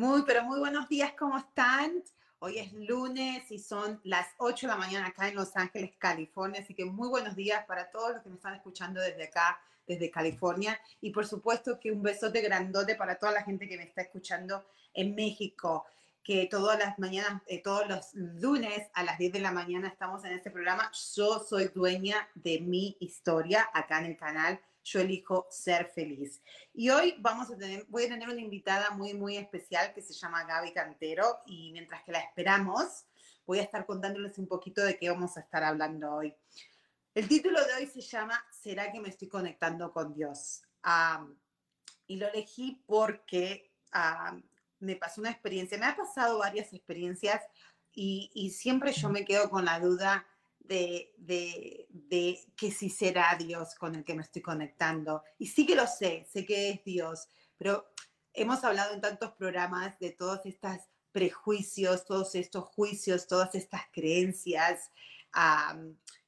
Muy, pero muy buenos días, ¿cómo están? Hoy es lunes y son las 8 de la mañana acá en Los Ángeles, California, así que muy buenos días para todos los que me están escuchando desde acá, desde California. Y por supuesto que un besote grandote para toda la gente que me está escuchando en México, que todas las mañanas, eh, todos los lunes a las 10 de la mañana estamos en este programa. Yo soy dueña de mi historia acá en el canal yo elijo ser feliz. Y hoy vamos a tener, voy a tener una invitada muy, muy especial que se llama Gaby Cantero y mientras que la esperamos, voy a estar contándoles un poquito de qué vamos a estar hablando hoy. El título de hoy se llama ¿Será que me estoy conectando con Dios? y lo elegí porque me pasó una experiencia, me ha pasado varias experiencias y, y siempre yo me quedo con la duda de, de, que si será Dios con el que me estoy conectando. Y sí que lo sé, sé que es Dios, pero hemos hablado en tantos programas de todos estos prejuicios, todos estos juicios, todas estas creencias,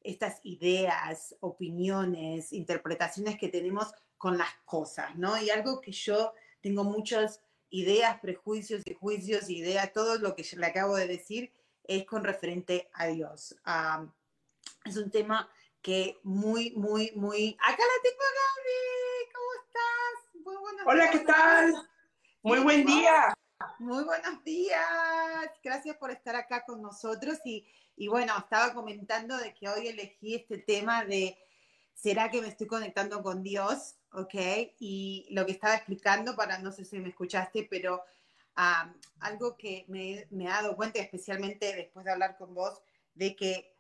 estas ideas, opiniones, interpretaciones que tenemos con las cosas, ¿no? Y algo que yo tengo muchas ideas, prejuicios y juicios, ideas, todo lo que le acabo de decir es con referente a Dios es un tema que muy, muy, muy... Acá la tengo Gaby, ¿cómo estás? Muy buenos Hola, ¿qué tal? Muy buen día. Muy buenos días. Gracias por estar acá con nosotros. Y, y bueno, estaba comentando de que hoy elegí este tema de ¿será que me estoy conectando con Dios? ¿Ok? Y lo que estaba explicando, para no sé si me escuchaste, pero algo que me, me, he dado cuenta, especialmente después de hablar con vos, de que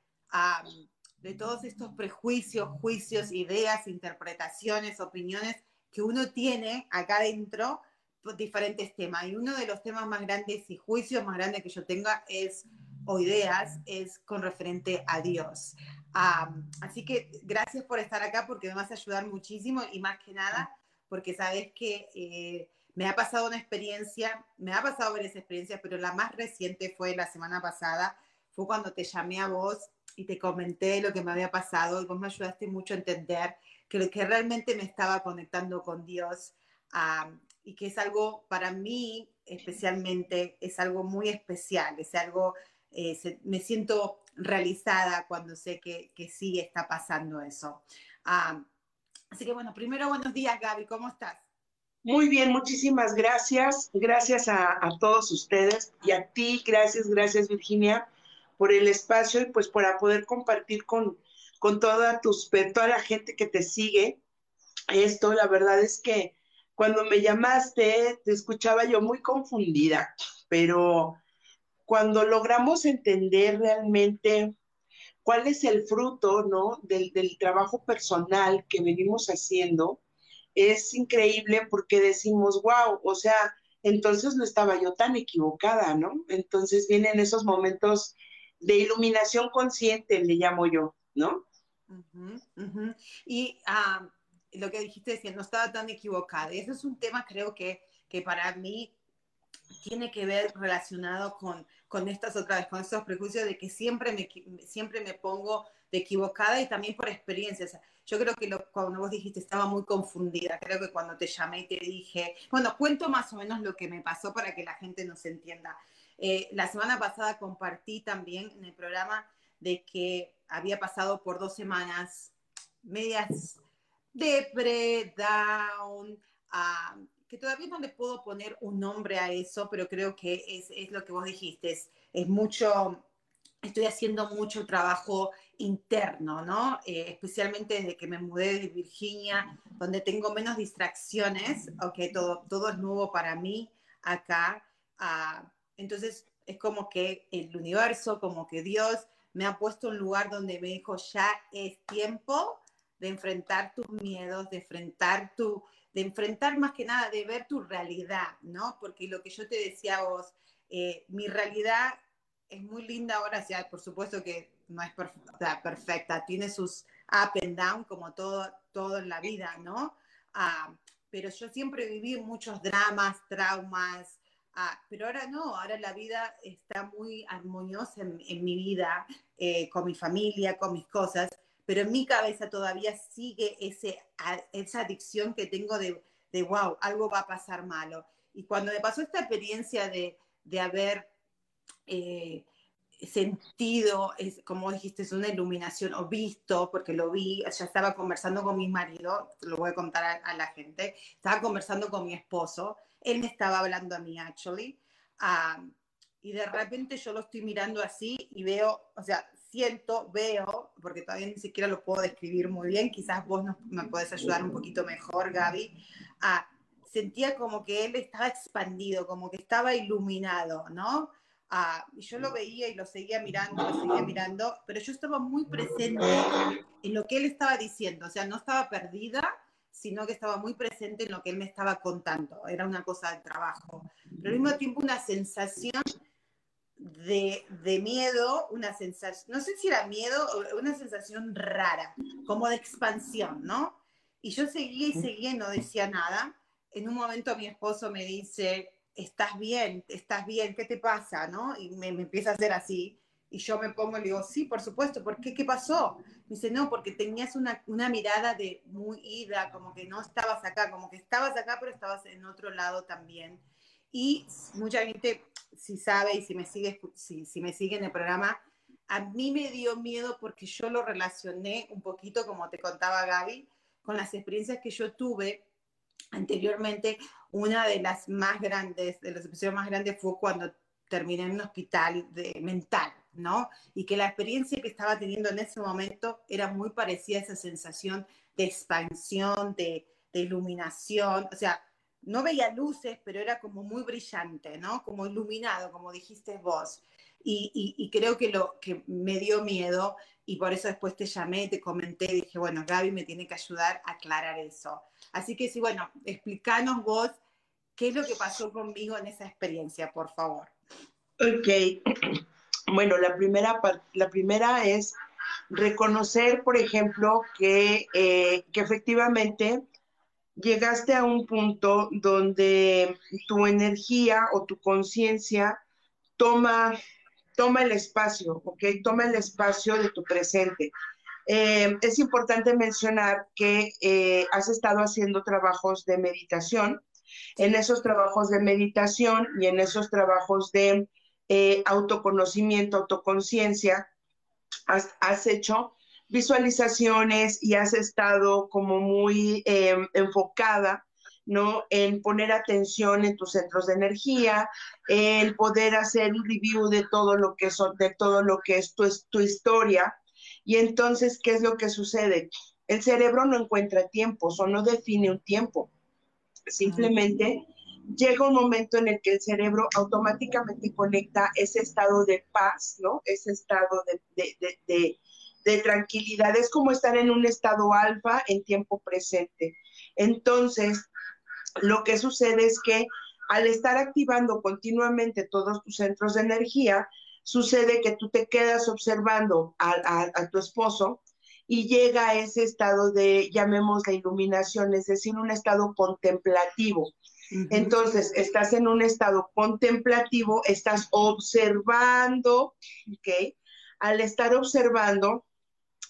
de todos estos prejuicios, juicios, ideas, interpretaciones, opiniones que uno tiene acá adentro por diferentes temas. Y uno de los temas más grandes y juicios más grandes que yo tenga es, o ideas, es con referente a Dios. así que gracias por estar acá porque me vas a ayudar muchísimo y más que nada porque sabes que eh, me ha pasado una experiencia, me ha pasado varias experiencias, pero la más reciente fue la semana pasada, fue cuando te llamé a vos y te comenté lo que me había pasado y vos me ayudaste mucho a entender que que realmente me estaba conectando con Dios y que es algo para mí especialmente, es algo muy especial, es algo, eh, me siento realizada cuando sé que, que sí está pasando eso. así que bueno, primero buenos días Gaby, ¿cómo estás? Muy bien, muchísimas gracias. Gracias a, a todos ustedes y a ti, gracias, gracias Virginia por el espacio y pues para poder compartir con, con toda, tus, toda la gente que te sigue esto. La verdad es que cuando me llamaste te escuchaba yo muy confundida, pero cuando logramos entender realmente cuál es el fruto, ¿no? Del, del trabajo personal que venimos haciendo, es increíble porque decimos, wow, o sea, entonces no estaba yo tan equivocada, ¿no? Entonces vienen esos momentos de iluminación consciente, le llamo yo, ¿no? Y ah, lo que dijiste es no estaba tan equivocada. Eso es un tema, creo que, que para mí tiene que ver relacionado con, con estas otras, con estos prejuicios de que siempre me, siempre me pongo de equivocada y también por experiencias. Yo creo que lo, cuando vos dijiste estaba muy confundida, creo que cuando te llamé y te dije, bueno, cuento más o menos lo que me pasó para que la gente nos entienda. Eh, la semana pasada compartí también en el programa de que había pasado por dos semanas medias depre, down, que todavía no le puedo poner un nombre a eso, pero creo que es, es lo que vos dijiste, es, es mucho, estoy haciendo mucho trabajo interno, ¿no? Eh, especialmente desde que me mudé de Virginia, donde tengo menos distracciones, ok, todo, todo es nuevo para mí acá. Uh, entonces, es como que el universo, como que Dios me ha puesto un lugar donde me dijo, ya es tiempo de enfrentar tus miedos, de enfrentar tu, de enfrentar más que nada, de ver tu realidad, ¿no? Porque lo que yo te decía a vos, eh, mi realidad es muy linda ahora, o sea, por supuesto que no es perfecta, tiene sus up and down como todo, todo en la vida, ¿no? Ah, pero yo siempre viví muchos dramas, traumas, ah, pero ahora no, ahora la vida está muy armoniosa en, mi vida, eh, con mi familia, con mis cosas, pero en mi cabeza todavía sigue ese, esa adicción que tengo de, de, wow, algo va a pasar malo. Y cuando me pasó esta experiencia de, de haber eh, sentido, es, como dijiste, es una iluminación, o visto, porque lo vi, ya estaba conversando con mi marido, lo voy a contar a, la gente, estaba conversando con mi esposo, él me estaba hablando a mí, actually, um, y de repente yo lo estoy mirando así y veo, o sea, siento, veo, porque todavía ni siquiera lo puedo describir muy bien, quizás vos me puedes ayudar un poquito mejor, Gaby, uh, sentía como que él estaba expandido, como que estaba iluminado, ¿no? Ah, y yo lo veía y lo seguía mirando, lo seguía mirando, pero yo estaba muy presente en lo que él estaba diciendo, o sea, no estaba perdida, sino que estaba muy presente en lo que él me estaba contando, era una cosa de trabajo, pero al mismo tiempo una sensación de, de miedo, una sensación, no sé si era miedo una sensación rara, como de expansión, ¿no? Y yo seguía y seguía y no decía nada. En un momento mi esposo me dice, estás bien, estás bien, ¿qué te pasa? ¿no? Y me, empieza a hacer así. Y yo me pongo y le digo, sí, por supuesto, ¿por qué? ¿Qué pasó? Me dice, no, porque tenías una, una mirada de muy ida, como que no estabas acá, como que estabas acá, pero estabas en otro lado también. Y mucha gente, si sabe y si me sigue, si, si me sigue en el programa, a mí me dio miedo porque yo lo relacioné un poquito, como te contaba Gaby, con las experiencias que yo tuve anteriormente, una de las más grandes, de las episodios más grandes fue cuando terminé en un hospital de, mental, ¿no? Y que la experiencia que estaba teniendo en ese momento era muy parecida a esa sensación de expansión, de, iluminación, o sea, no veía luces, pero era como muy brillante, ¿no? Como iluminado, como dijiste vos. Y, y, creo que lo que me dio miedo y por eso después te llamé, te comenté, dije, bueno, Gaby me tiene que ayudar a aclarar eso. Así que sí, bueno, explícanos vos qué es lo que pasó conmigo en esa experiencia, por favor. Ok, bueno, la primera, la primera es reconocer, por ejemplo, que, eh, que efectivamente llegaste a un punto donde tu energía o tu conciencia toma, toma el espacio, ¿ok? Toma el espacio de tu presente. Eh, es importante mencionar que eh, has estado haciendo trabajos de meditación. En esos trabajos de meditación y en esos trabajos de eh, autoconocimiento, autoconciencia, has, has, hecho visualizaciones y has estado como muy enfocada ¿no? En poner atención en tus centros de energía, el poder hacer un review de todo lo que, son, de todo lo que es tu, tu historia, y entonces, ¿qué es lo que sucede? El cerebro no encuentra tiempo, o no define un tiempo. Simplemente llega un momento en el que el cerebro automáticamente conecta ese estado de paz, ¿no? Ese estado de, tranquilidad. Es como estar en un estado alfa en tiempo presente. Entonces, lo que sucede es que al estar activando continuamente todos tus centros de energía, sucede que tú te quedas observando a, tu esposo y llega a ese estado de, llamemos la iluminación, es decir, un estado contemplativo. Entonces, estás en un estado contemplativo, estás observando, ¿ok? Al estar observando,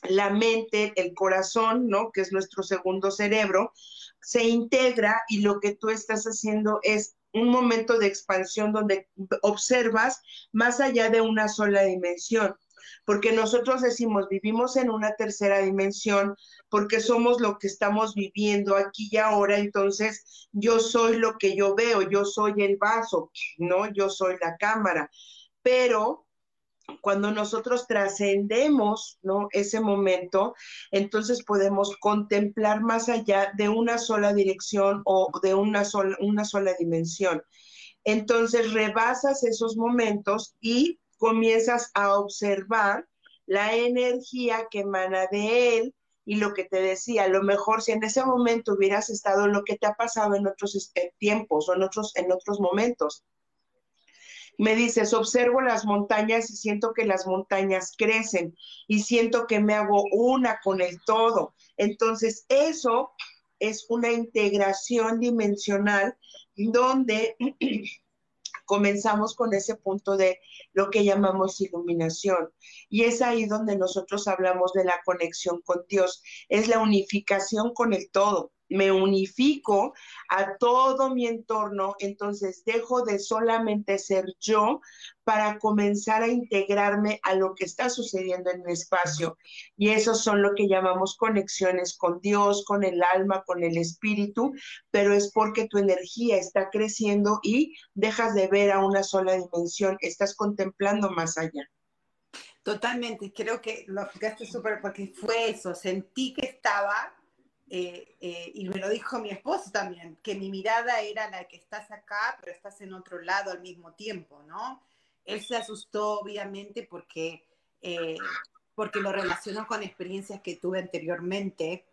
la mente, el corazón, ¿no? Que es nuestro segundo cerebro, se integra y lo que tú estás haciendo es un momento de expansión donde observas más allá de una sola dimensión. Porque nosotros decimos, vivimos en una tercera dimensión, porque somos lo que estamos viviendo aquí y ahora, entonces yo soy lo que yo veo, yo soy el vaso, ¿no? Yo soy la cámara, pero cuando nosotros trascendemos ¿no? ese momento, entonces podemos contemplar más allá de una sola dirección o de una sola, una sola dimensión. Entonces rebasas esos momentos y comienzas a observar la energía que emana de él y lo que te decía, a lo mejor si en ese momento hubieras estado lo que te ha pasado en otros este, tiempos o en otros, en otros momentos, me dices, observo las montañas y siento que las montañas crecen y siento que me hago una con el todo. Entonces, eso es una integración dimensional donde comenzamos con ese punto de lo que llamamos iluminación. Y es ahí donde nosotros hablamos de la conexión con Dios, es la unificación con el todo me unifico a todo mi entorno, entonces dejo de solamente ser yo para comenzar a integrarme a lo que está sucediendo en mi espacio. Y esos son lo que llamamos conexiones con Dios, con el alma, con el espíritu, pero es porque tu energía está creciendo y dejas de ver a una sola dimensión, estás contemplando más allá. Totalmente, creo que lo explicaste súper porque fue eso, sentí que estaba eh, eh, y me lo dijo mi esposo también, que mi mirada era la que estás acá, pero estás en otro lado al mismo tiempo, ¿no? Él se asustó, obviamente, porque, eh, porque lo relacionó con experiencias que tuve anteriormente,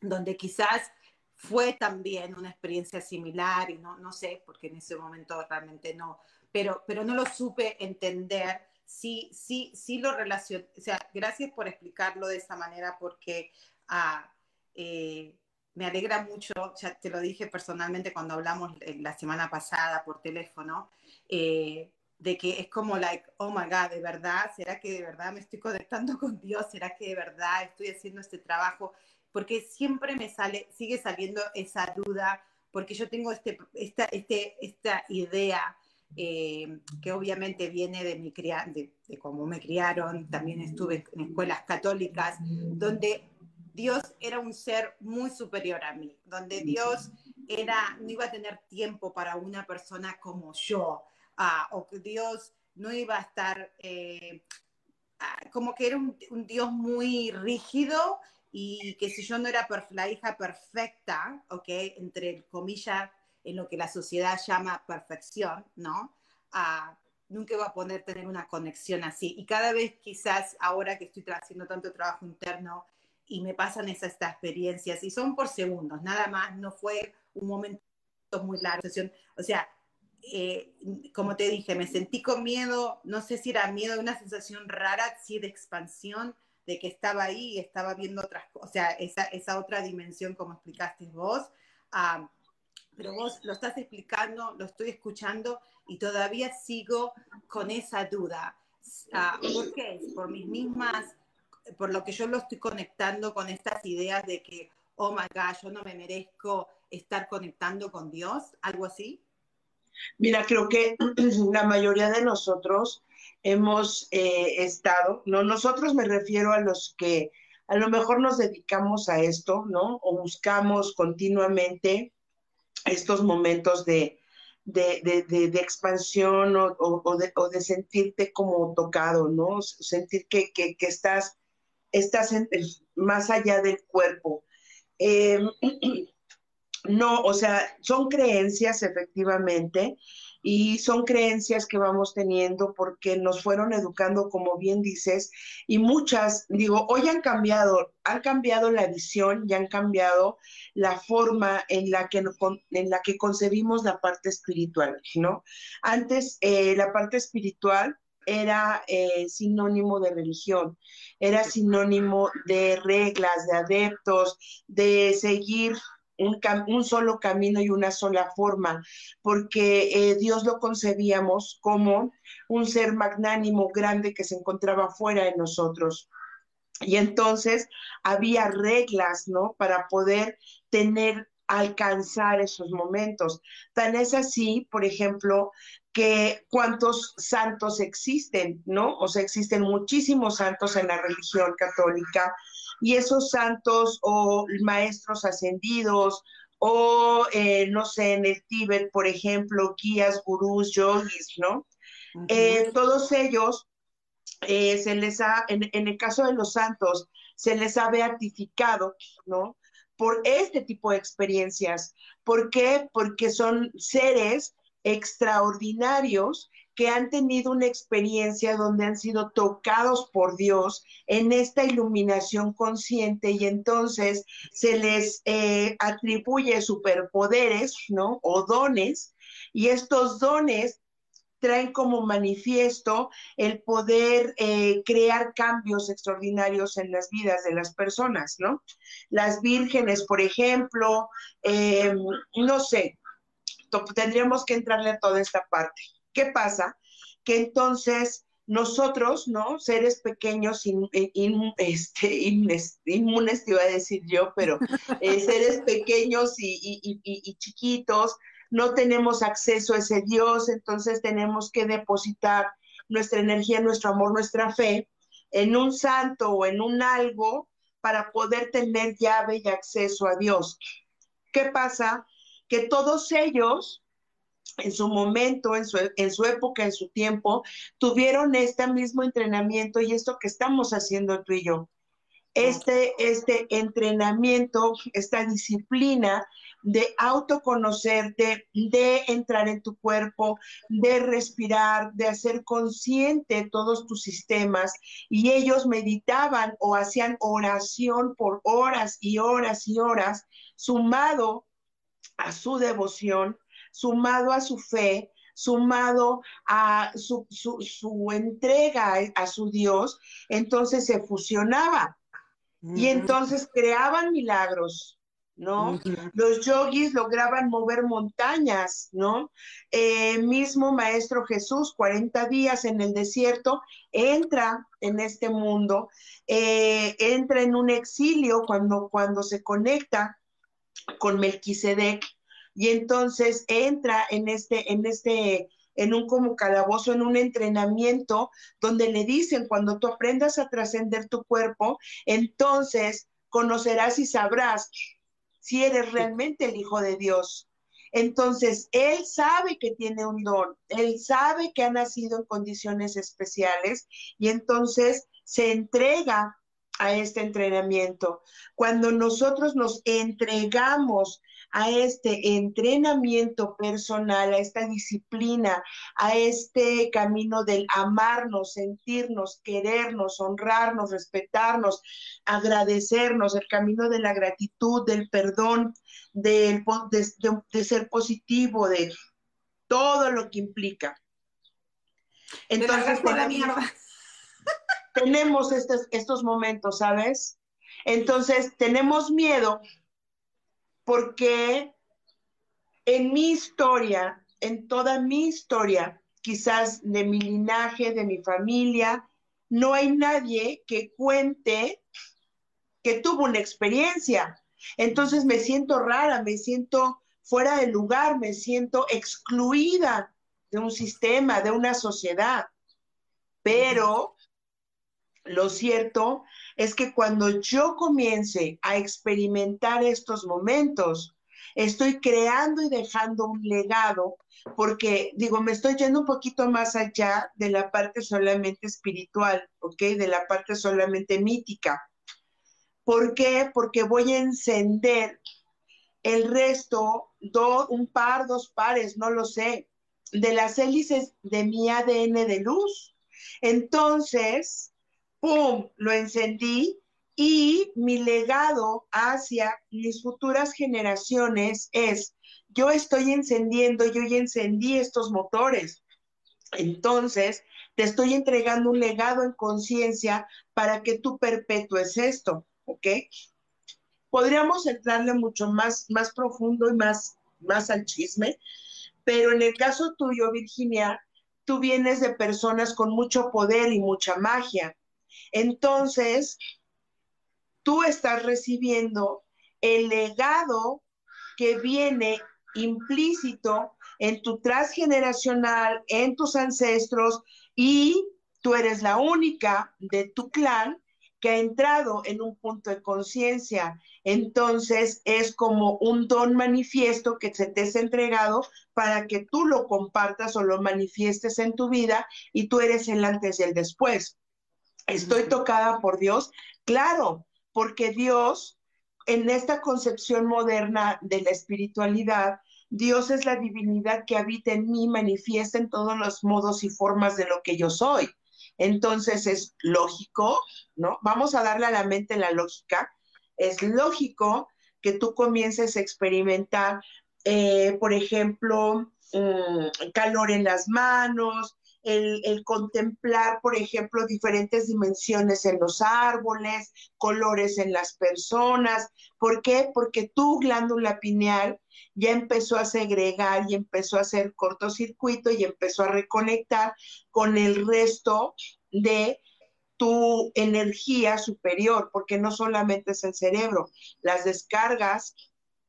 donde quizás fue también una experiencia similar, y no, no sé, porque en ese momento realmente no, pero, pero no lo supe entender. Sí, sí, sí lo relacioné, o sea, gracias por explicarlo de esa manera, porque... Ah, eh, me alegra mucho, ya te lo dije personalmente cuando hablamos la semana pasada por teléfono, eh, de que es como like, oh my God, de verdad, ¿será que de verdad me estoy conectando con Dios? ¿Será que de verdad estoy haciendo este trabajo? Porque siempre me sale, sigue saliendo esa duda, porque yo tengo este, esta, este, esta idea eh, que obviamente viene de, mi de, de cómo me criaron, también estuve en escuelas católicas, donde Dios era un ser muy superior a mí, donde Dios era, no iba a tener tiempo para una persona como yo, ah, o que Dios no iba a estar, eh, ah, como que era un, Dios muy rígido y que si yo no era la hija perfecta, ¿ok? Entre comillas, en lo que la sociedad llama perfección, ¿no? Ah, nunca iba a poder tener una conexión así. Y cada vez quizás ahora que estoy haciendo tanto trabajo interno, y me pasan esas estas experiencias y son por segundos, nada más, no fue un momento muy largo. O sea, eh, como te dije, me sentí con miedo, no sé si era miedo, una sensación rara, sí de expansión, de que estaba ahí y estaba viendo otras cosas, o sea, esa, esa, otra dimensión como explicaste vos. Ah, pero vos lo estás explicando, lo estoy escuchando y todavía sigo con esa duda. Ah, ¿Por qué? Por mis mismas por lo que yo lo estoy conectando con estas ideas de que, oh my God, yo no me merezco estar conectando con Dios, algo así? Mira, creo que la mayoría de nosotros hemos eh, estado, no nosotros me refiero a los que a lo mejor nos dedicamos a esto, ¿no? O buscamos continuamente estos momentos de, de, de, expansión o, o, de, o, de, sentirte como tocado, ¿no? Sentir que, que, que estás estás más allá del cuerpo. Eh, no, o sea, son creencias efectivamente y son creencias que vamos teniendo porque nos fueron educando, como bien dices, y muchas, digo, hoy han cambiado, han cambiado la visión y han cambiado la forma en la que, en la que concebimos la parte espiritual, ¿no? Antes, eh, la parte espiritual era eh, sinónimo de religión, era sinónimo de reglas, de adeptos, de seguir un, un, solo camino y una sola forma, porque eh, Dios lo concebíamos como un ser magnánimo, grande que se encontraba fuera de nosotros. Y entonces había reglas, ¿no? Para poder tener alcanzar esos momentos. Tan es así, por ejemplo, que cuántos santos existen, ¿no? O sea, existen muchísimos santos en la religión católica y esos santos o maestros ascendidos o, eh, no sé, en el Tíbet, por ejemplo, guías, gurús, yogis, ¿no? Eh, todos ellos eh, se les ha, en, en, el caso de los santos, se les ha beatificado, ¿no? Por este tipo de experiencias. ¿Por qué? Porque son seres extraordinarios que han tenido una experiencia donde han sido tocados por Dios en esta iluminación consciente y entonces se les eh, atribuye superpoderes, ¿no? O dones, y estos dones traen como manifiesto el poder eh, crear cambios extraordinarios en las vidas de las personas, ¿no? Las vírgenes, por ejemplo, em, no sé, tendríamos que entrarle a toda esta parte. ¿Qué pasa? Que entonces nosotros, ¿no? Seres pequeños, este, inmunes, te iba a decir yo, pero eh, seres pequeños y, chiquitos, no tenemos acceso a ese Dios, entonces tenemos que depositar nuestra energía, nuestro amor, nuestra fe en un santo o en un algo para poder tener llave y acceso a Dios. ¿Qué pasa? Que todos ellos en su momento, en su, en su, época, en su tiempo, tuvieron este mismo entrenamiento y esto que estamos haciendo tú y yo. Este, este entrenamiento, esta disciplina de autoconocerte, de entrar en tu cuerpo, de respirar, de hacer consciente todos tus sistemas. Y ellos meditaban o hacían oración por horas y horas y horas, sumado a su devoción, sumado a su fe, sumado a su, entrega a su Dios, entonces se fusionaba. Y entonces creaban milagros, ¿no? Los yogis lograban mover montañas, ¿no? Eh, mismo Maestro Jesús, 40 días en el desierto, entra en este mundo, eh, entra en un exilio cuando, cuando se conecta con Melquisedec y entonces entra en este, en este, en un como calabozo, en un entrenamiento donde le dicen, cuando tú aprendas a trascender tu cuerpo, entonces conocerás y sabrás si eres realmente el Hijo de Dios. Entonces, él sabe que tiene un don, él sabe que ha nacido en condiciones especiales y entonces se entrega a este entrenamiento. Cuando nosotros nos entregamos a este entrenamiento personal, a esta disciplina, a este camino del amarnos, sentirnos, querernos, honrarnos, respetarnos, agradecernos, el camino de la gratitud, del perdón, de, ser positivo, de todo lo que implica. Entonces, tenemos estos, estos momentos, ¿sabes? Entonces, tenemos miedo porque en mi historia, en toda mi historia, quizás de mi linaje, de mi familia, no hay nadie que cuente que tuvo una experiencia. Entonces me siento rara, me siento fuera de lugar, me siento excluida de un sistema, de una sociedad. Pero lo cierto es que cuando yo comience a experimentar estos momentos, estoy creando y dejando un legado, porque digo, me estoy yendo un poquito más allá de la parte solamente espiritual, ¿ok? De la parte solamente mítica. ¿Por qué? Porque voy a encender el resto, un par, dos pares, no lo sé, de las hélices de mi ADN de luz. Entonces, ¡pum!, lo encendí y mi legado hacia mis futuras generaciones es, yo estoy encendiendo, yo ya encendí estos motores. Entonces, te estoy entregando un legado en conciencia para que tú perpetúes esto, ¿ok? Podríamos entrarle mucho más, más profundo y más, más al chisme, pero en el caso tuyo, Virginia, tú vienes de personas con mucho poder y mucha magia. Entonces, tú estás recibiendo el legado que viene implícito en tu transgeneracional, en tus ancestros y tú eres la única de tu clan que ha entrado en un punto de conciencia. Entonces es como un don manifiesto que se te es entregado para que tú lo compartas o lo manifiestes en tu vida y tú eres el antes y el después. Estoy tocada por Dios, claro, porque Dios en esta concepción moderna de la espiritualidad, Dios es la divinidad que habita en mí, manifiesta en todos los modos y formas de lo que yo soy. Entonces es lógico, ¿no? Vamos a darle a la mente la lógica. Es lógico que tú comiences a experimentar, eh, por ejemplo, mm, calor en las manos, el, contemplar, por ejemplo, diferentes dimensiones en los árboles, colores en las personas. ¿Por qué? Porque tu glándula pineal ya empezó a segregar y empezó a hacer cortocircuito y empezó a reconectar con el resto de tu energía superior, porque no solamente es el cerebro, las descargas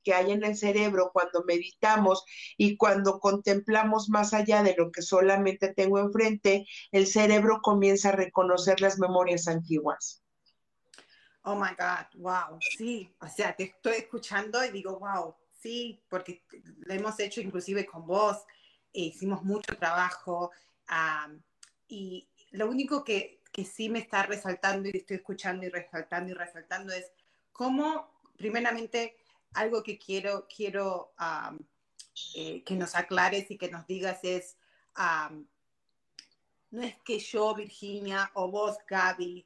que hay en el cerebro cuando meditamos y cuando contemplamos más allá de lo que solamente tengo enfrente, el cerebro comienza a reconocer las memorias antiguas. Oh my God, wow, sí, o sea, te estoy escuchando y digo, wow, sí, porque lo hemos hecho inclusive con vos, e hicimos mucho trabajo y lo único que, que sí me está resaltando y estoy escuchando y resaltando y resaltando es cómo, primeramente, algo que quiero, quiero eh, que nos aclares y que nos digas es, no es que yo, Virginia, o vos, Gaby,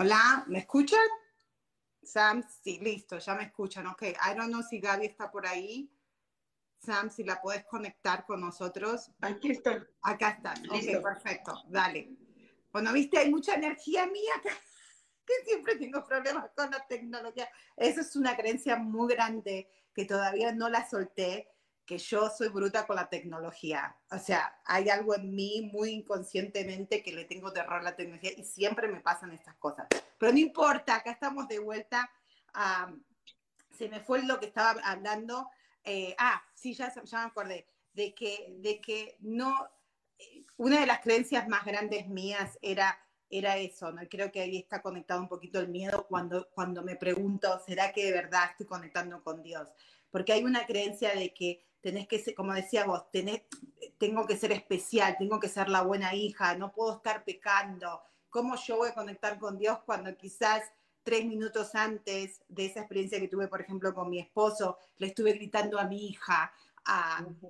Hola, ¿me escuchan? Sam, sí, listo, ya me escuchan. Ok, I don't know si Gaby está por ahí. Sam, si la puedes conectar con nosotros. Aquí está. Acá está. Ok, perfecto, dale. Bueno, viste, hay mucha energía mía acá. que siempre tengo problemas con la tecnología. Eso es una creencia muy grande que todavía no la solté, que yo soy bruta con la tecnología. O sea, hay algo en mí muy inconscientemente que le tengo terror a la tecnología y siempre me pasan estas cosas. Pero no importa, acá estamos de vuelta. se me fue lo que estaba hablando. Eh, ah, sí, ya, ya me acordé. De que, de que no, eh, una de las creencias más grandes mías era era eso, ¿no? creo que ahí está conectado un poquito el miedo cuando, cuando me pregunto, ¿será que de verdad estoy conectando con Dios? Porque hay una creencia de que tenés que ser, como decía vos, tenés, tengo que ser especial, tengo que ser la buena hija, no puedo estar pecando. ¿Cómo yo voy a conectar con Dios cuando quizás tres minutos antes de esa experiencia que tuve, por ejemplo, con mi esposo, le estuve gritando a mi hija,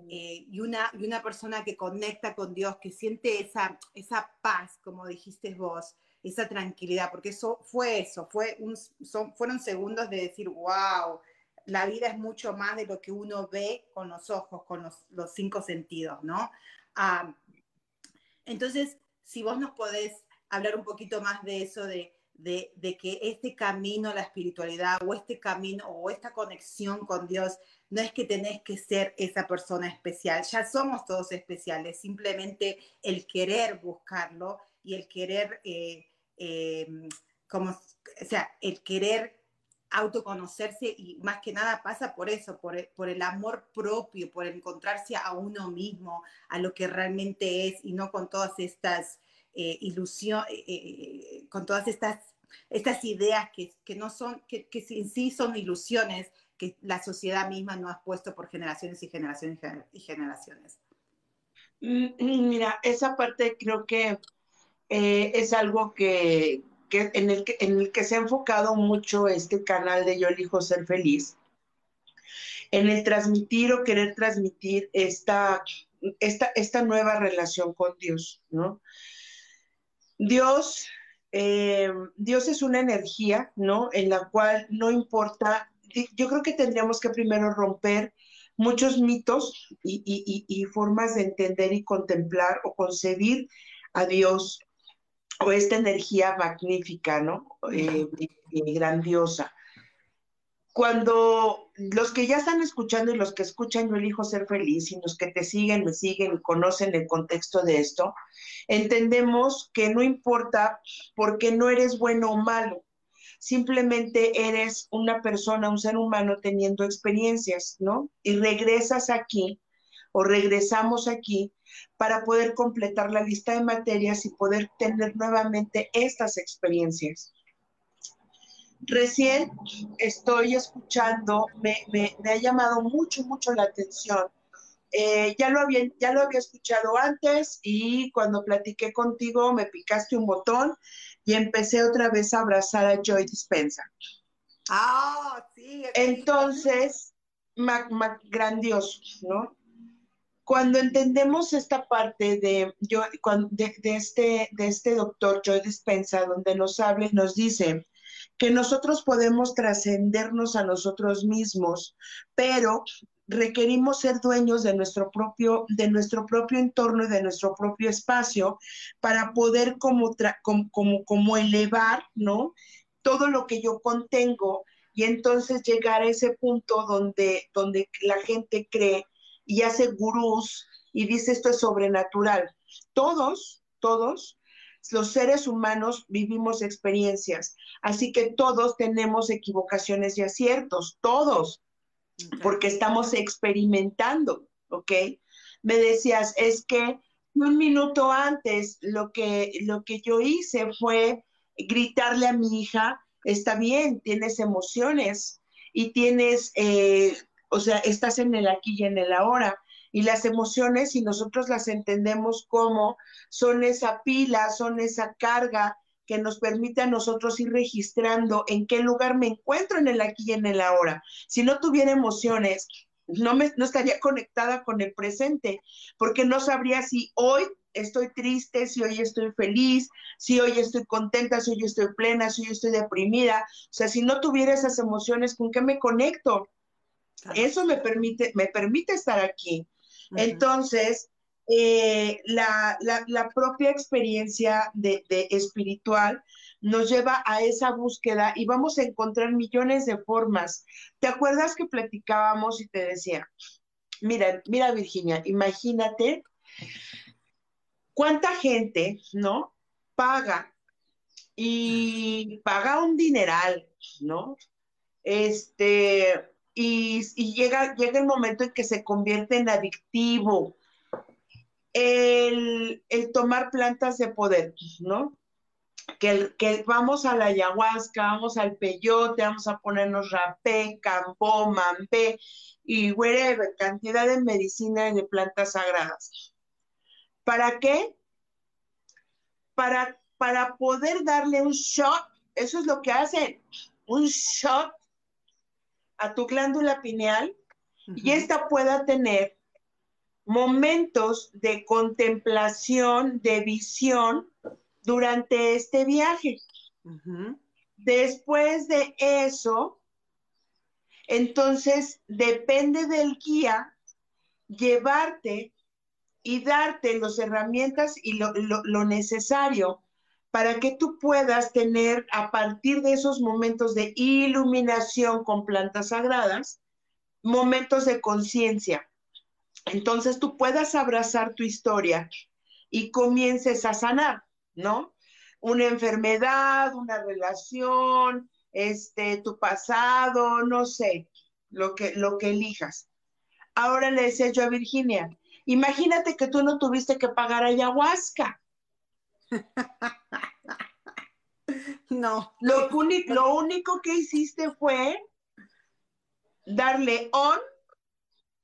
eh, y, una, y una persona que conecta con Dios, que siente esa, esa paz, como dijiste vos, esa tranquilidad, porque eso fue eso, fue un, son, fueron segundos de decir, wow, la vida es mucho más de lo que uno ve con los ojos, con los, cinco sentidos, ¿no? entonces, si vos nos podés hablar un poquito más de eso, de, de, que este camino a la espiritualidad o este camino o esta conexión con Dios no es que tenés que ser esa persona especial, ya somos todos especiales, simplemente el querer buscarlo y el querer, eh, em, como, o sea, el querer autoconocerse y más que nada pasa por eso, por el, por el amor propio, por encontrarse a uno mismo, a lo que realmente es y no con todas estas eh, ilusiones, eh, con todas estas, estas ideas que, que no son, que, que en sí son ilusiones, que la sociedad misma no ha puesto por generaciones y generaciones y generaciones. Mm, mm, mira, esa parte creo que eh, es algo que, en, el que, en el que se ha enfocado mucho este canal de Yo elijo ser feliz, en el transmitir o querer transmitir esta, esta, esta nueva relación con Dios, ¿no? Dios, eh, Dios es una energía, ¿no? En la cual no importa yo creo que tendríamos que primero romper muchos mitos y, formas de entender y contemplar o concebir a Dios o esta energía magnífica, ¿no? Eh, grandiosa. Cuando los que ya están escuchando y los que escuchan Yo elijo ser feliz y los que te siguen, me siguen y conocen el contexto de esto, entendemos que no importa porque no eres bueno o malo, simplemente eres una persona, un ser humano teniendo experiencias, ¿no? Y regresas aquí o regresamos aquí para poder completar la lista de materias y poder tener nuevamente estas experiencias. Recién estoy escuchando, me, ha llamado mucho, mucho la atención. Eh, ya, lo había, ya lo había escuchado antes y cuando platiqué contigo me picaste un botón y empecé otra vez a abrazar a Joy Dispensa. Ah, sí. Entonces, grandioso, ¿no? Cuando entendemos esta parte de, yo, de, este, de este doctor Joy Dispensa, donde nos habla y nos dice que nosotros podemos trascendernos a nosotros mismos, pero requerimos ser dueños de nuestro propio, de nuestro propio entorno y de nuestro propio espacio para poder como, como, como, elevar, ¿no? Todo lo que yo contengo y entonces llegar a ese punto donde, donde la gente cree y hace gurús y dice esto es sobrenatural. Todos, todos, los seres humanos vivimos experiencias, así que todos tenemos equivocaciones y aciertos, todos porque estamos experimentando, ¿ok? Me decías, es que un minuto antes lo que, lo que yo hice fue gritarle a mi hija, está bien, tienes emociones y tienes, eh, o sea, estás en el aquí y en el ahora. Y las emociones, si nosotros las entendemos como son esa pila, son esa carga que nos permite a nosotros ir registrando en qué lugar me encuentro en el aquí y en el ahora. Si no tuviera emociones, no, me, no estaría conectada con el presente, porque no sabría si hoy estoy triste, si hoy estoy feliz, si hoy estoy contenta, si hoy estoy plena, si hoy estoy deprimida. O sea, si no tuviera esas emociones, ¿con qué me conecto? Eso me permite, me permite estar aquí. Entonces, eh, la, propia experiencia de, espiritual nos lleva a esa búsqueda y vamos a encontrar millones de formas. ¿Te acuerdas que platicábamos y te decía, mira, mira Virginia, imagínate cuánta gente, ¿no? Paga y paga un dineral, ¿no? Este, y, llega, llega el momento en que se convierte en adictivo el, tomar plantas de poder, ¿no? Que, que, vamos a la ayahuasca, vamos al peyote, vamos a ponernos rapé, campó, mampé y whatever, cantidad de medicina y de plantas sagradas. ¿Para qué? Para, para poder darle un shot, eso es lo que hacen, un shot a tu glándula pineal y esta pueda tener momentos de contemplación, de visión durante este viaje. Después de eso, entonces depende del guía llevarte y darte las herramientas y lo, lo, necesario para que tú puedas tener a partir de esos momentos de iluminación con plantas sagradas, momentos de conciencia. Entonces tú puedas abrazar tu historia y comiences a sanar, ¿no? Una enfermedad, una relación, este, tu pasado, no sé, lo que, lo que elijas. Ahora le decía yo a Virginia, imagínate que tú no tuviste que pagar ayahuasca. No. Lo, lo único que hiciste fue darle on,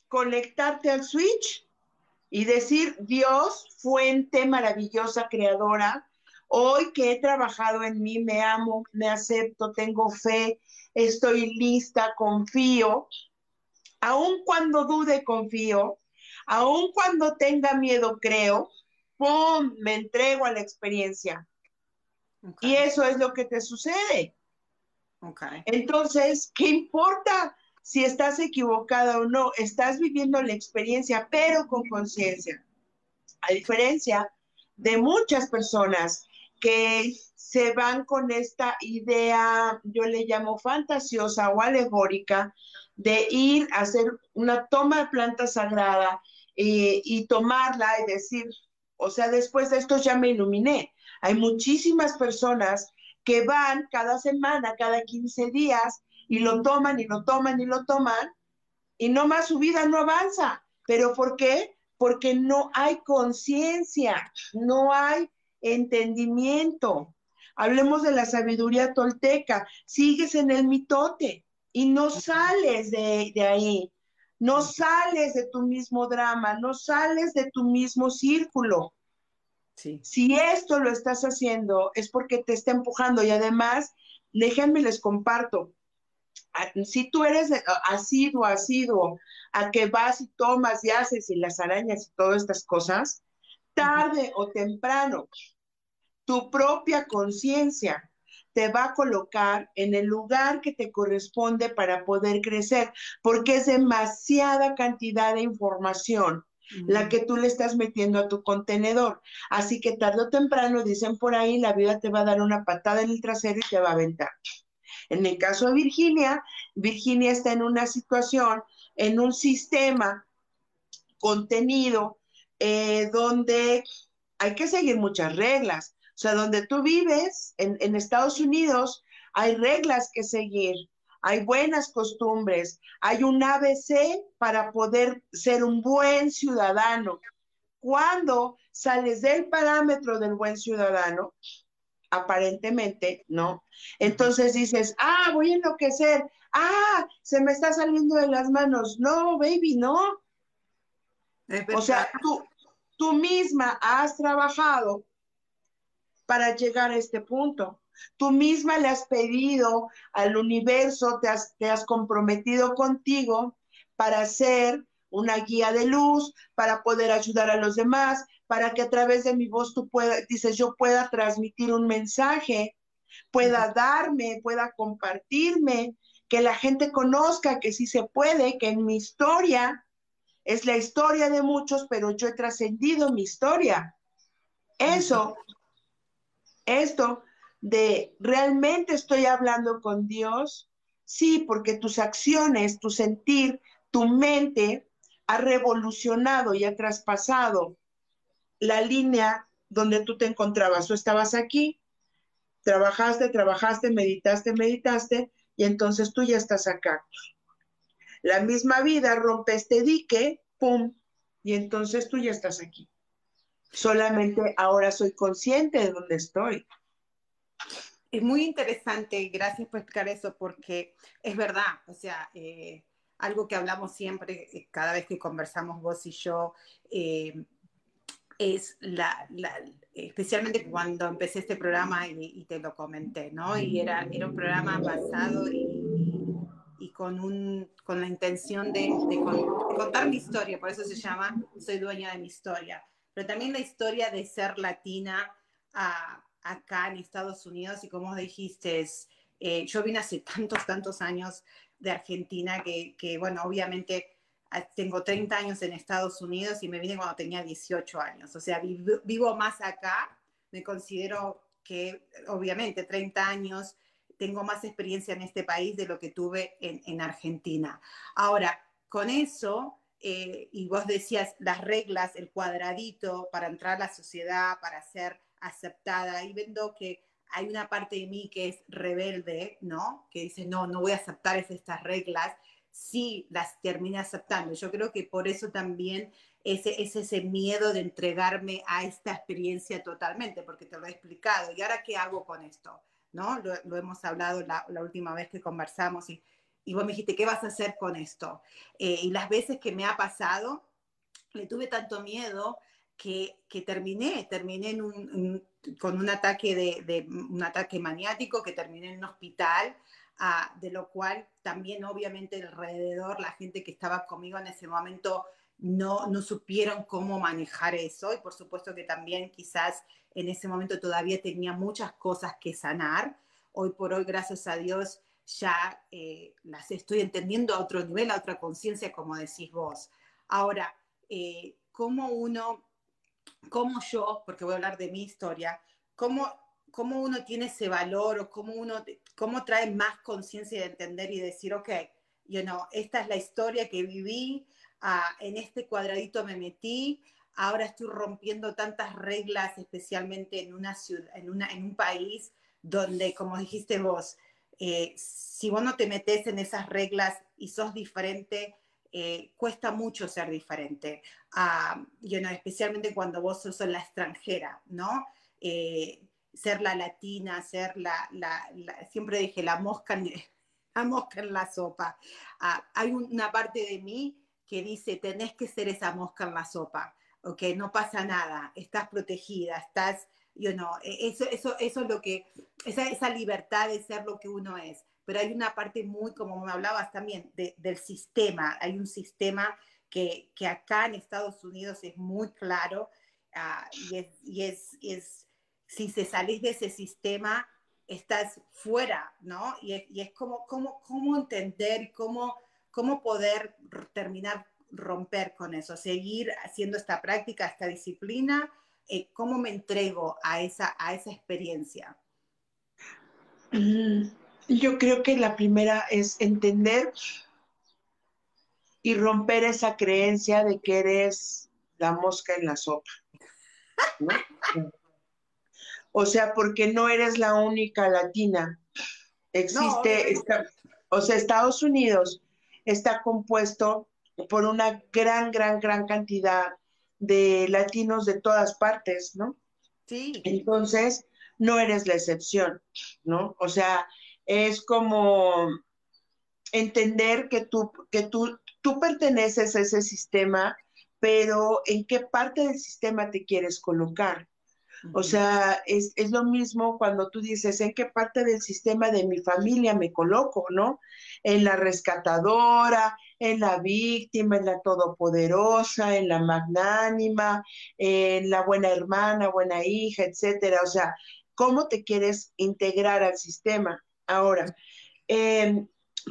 conectarte al switch y decir, Dios, fuente maravillosa, creadora, hoy que he trabajado en mí, me amo, me acepto, tengo fe, estoy lista, confío, aun cuando dude, confío, aun cuando tenga miedo, creo, ¡pum!, me entrego a la experiencia. Y eso es lo que te sucede. Entonces, ¿qué importa si estás equivocada o no? Estás viviendo la experiencia, pero con conciencia. A diferencia de muchas personas que se van con esta idea, yo le llamo fantasiosa o alegórica, de ir a hacer una toma de planta sagrada y, y tomarla y decir, o sea, después de esto ya me iluminé. Hay muchísimas personas que van cada semana, cada 15 días, y lo toman y lo toman y lo toman, y no más su vida no avanza. ¿Pero por qué? Porque no hay conciencia, no hay entendimiento. Hablemos de la sabiduría tolteca, sigues en el mitote y no sales de, de ahí, no sales de tu mismo drama, no sales de tu mismo círculo. Si esto lo estás haciendo es porque te está empujando. Y además, déjenme les comparto, si tú eres asiduo, asiduo, a que vas y tomas y haces y las arañas y todas estas cosas, tarde o temprano, tu propia conciencia te va a colocar en el lugar que te corresponde para poder crecer, porque es demasiada cantidad de información la que tú le estás metiendo a tu contenedor. Así que tarde o temprano, dicen por ahí, la vida te va a dar una patada en el trasero y te va a aventar. En el caso de Virginia, Virginia está en una situación, en un sistema contenido eh, donde hay que seguir muchas reglas. O sea, donde tú vives, en, en Estados Unidos, hay reglas que seguir hay buenas costumbres, hay un ABC para poder ser un buen ciudadano. Cuando sales del parámetro del buen ciudadano, aparentemente, ¿no? Entonces dices, ah, voy a enloquecer, ah, se me está saliendo de las manos. No, baby, no. O sea, tú, tú misma has trabajado para llegar a este punto. Tú misma le has pedido al universo, te has, te has comprometido contigo para ser una guía de luz, para poder ayudar a los demás, para que a través de mi voz tú puedas, dices, yo pueda transmitir un mensaje, pueda darme, pueda compartirme, que la gente conozca que sí se puede, que en mi historia es la historia de muchos, pero yo he trascendido mi historia. Eso, esto de realmente estoy hablando con Dios, sí, porque tus acciones, tu sentir, tu mente ha revolucionado y ha traspasado la línea donde tú te encontrabas. Tú estabas aquí, trabajaste, trabajaste, meditaste, meditaste, y entonces tú ya estás acá. La misma vida rompe este dique, ¡pum! Y entonces tú ya estás aquí. Solamente ahora soy consciente de dónde estoy. Es muy interesante, gracias por explicar eso, porque es verdad, o sea, eh, algo que hablamos siempre, eh, cada vez que conversamos vos y yo, eh, es la, especialmente cuando empecé este programa y, te lo comenté, ¿no? Y era, era un programa basado y, con, un, con la intención de, contar mi historia, por eso se llama Soy dueña de mi historia, pero también la historia de ser latina acá en Estados Unidos y como dijiste, eh, yo vine hace tantos, tantos años de Argentina que, que bueno, obviamente tengo 30 años en Estados Unidos y me vine cuando tenía 18 años. O sea, vivo, más acá. Me considero que, obviamente, 30 años, tengo más experiencia en este país de lo que tuve en, Argentina. Ahora, con eso, eh, y vos decías las reglas, el cuadradito para entrar a la sociedad, para ser aceptada, y vendo que hay una parte de mí que es rebelde, ¿no? Que dice, no, no voy a aceptar estas reglas sí las termine aceptando. Yo creo que por eso también ese, es ese miedo de entregarme a esta experiencia totalmente, porque te lo he explicado. ¿Y ahora qué hago con esto? ¿No? Lo, hemos hablado la, última vez que conversamos y, y, vos me dijiste, ¿qué vas a hacer con esto? Eh, y las veces que me ha pasado, le tuve tanto miedo que, que terminé, terminé con un ataque, de, de, un ataque maniático, que terminé en un hospital de lo cual también obviamente alrededor, la gente que estaba conmigo en ese momento no, no supieron cómo manejar eso y por supuesto que también quizás en ese momento todavía tenía muchas cosas que sanar. Hoy por hoy, gracias a Dios, ya eh, las estoy entendiendo a otro nivel, a otra conciencia, como decís vos. Ahora, eh, ¿cómo uno, cómo yo, porque voy a hablar de mi historia, cómo cómo uno tiene ese valor o cómo uno, cómo trae más conciencia de entender y decir, ok, you know, esta es la historia que viví, ah, en este cuadradito me metí, ahora estoy rompiendo tantas reglas, especialmente en una ciudad, en, una, en un país donde, como dijiste vos, eh, si vos no te metes en esas reglas y sos diferente, eh, cuesta mucho ser diferente, uh, you know, especialmente cuando vos sos la extranjera, ¿no? Eh, ser la latina, ser la, siempre dije la mosca, en, la mosca en la sopa. Ah, hay una parte de mí que dice, tenés que ser esa mosca en la sopa, ok, no pasa nada, estás protegida, estás, you know, e, eso, eso, eso es lo que, esa, esa libertad de ser lo que uno es. Pero hay una parte muy, como me hablabas también, del sistema. Hay un sistema que, que, acá en Estados Unidos es muy claro ah, y, es, y es, es si se salís de ese sistema, estás fuera, ¿no? Y es, y es como, como, cómo entender, cómo, cómo poder terminar, romper con eso, seguir haciendo esta práctica, esta disciplina, eh, cómo me entrego a esa, a esa experiencia. Mm, yo creo que la primera es entender y romper esa creencia de que eres la mosca en la sopa. ¿no? O sea, porque no eres la única latina. Existe, o sea, Estados Unidos está compuesto por una gran, gran, gran cantidad de latinos de todas partes, ¿no? Sí. Entonces, no eres la excepción, ¿no? O sea, es como entender que tú, que tú, tú perteneces a ese sistema, pero en qué parte del sistema te quieres colocar. O sea, es, lo mismo cuando tú dices en qué parte del sistema de mi familia me coloco, ¿no? En la rescatadora, en la víctima, en la todopoderosa, en la magnánima, en la buena hermana, buena hija, etcétera. O sea, ¿cómo te quieres integrar al sistema? Ahora, em,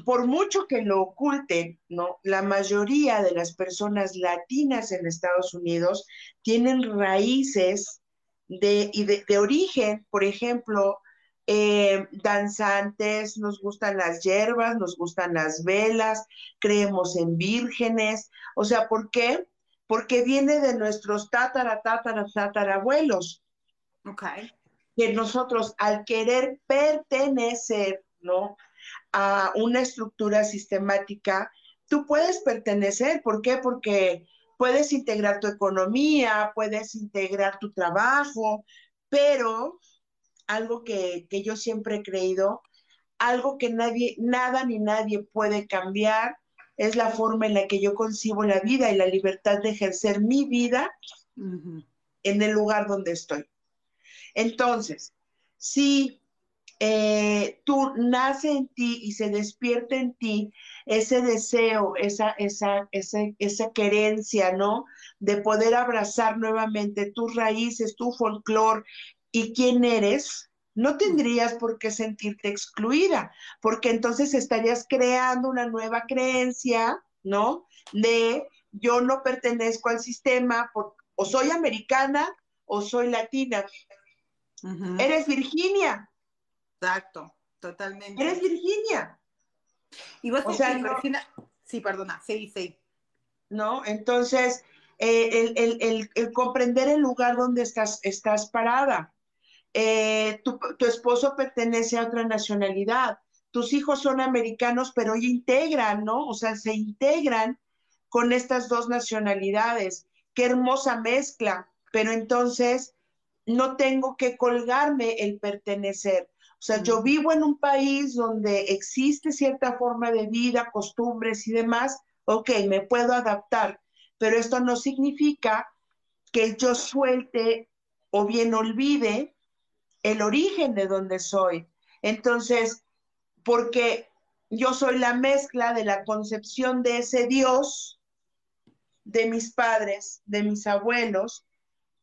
por mucho que lo oculten, ¿no? La mayoría de las personas latinas en Estados Unidos tienen raíces de, de, origen, por ejemplo, eh, danzantes, nos gustan las hierbas, nos gustan las velas, creemos en vírgenes. O sea, ¿por qué? Porque viene de nuestros tatara, tatara, tatarabuelos. Que nosotros, al querer pertenecer, ¿no? A una estructura sistemática, tú puedes pertenecer. ¿Por qué? Porque puedes integrar tu economía, puedes integrar tu trabajo, pero algo que, yo siempre he creído, algo que nadie, nada ni nadie puede cambiar, es la forma en la que yo concibo la vida y la libertad de ejercer mi vida en el lugar donde estoy. Entonces, si eh, tú nace en ti y se despierta en ti ese deseo, esa, esa, esa, esa querencia, ¿no? De poder abrazar nuevamente tus raíces, tu folclore, y quién eres, no tendrías por qué sentirte excluida, porque entonces estarías creando una nueva creencia, ¿no? De yo no pertenezco al sistema, o soy americana o soy latina. Eres Virginia. Exacto, totalmente. Eres Virginia. Y vos o sea, Sí, perdona, sí, sí. ¿No? Entonces, eh, el, comprender el lugar donde estás, estás parada. Eh, tu, esposo pertenece a otra nacionalidad, tus hijos son americanos, pero integran, ¿no? O sea, se integran con estas dos nacionalidades. Qué hermosa mezcla, pero entonces no tengo que colgarme el pertenecer. O sea, yo vivo en un país donde existe cierta forma de vida, costumbres y demás, ok, me puedo adaptar, pero esto no significa que yo suelte o bien olvide el origen de donde soy. Entonces, porque yo soy la mezcla de la concepción de ese Dios, de mis padres, de mis abuelos,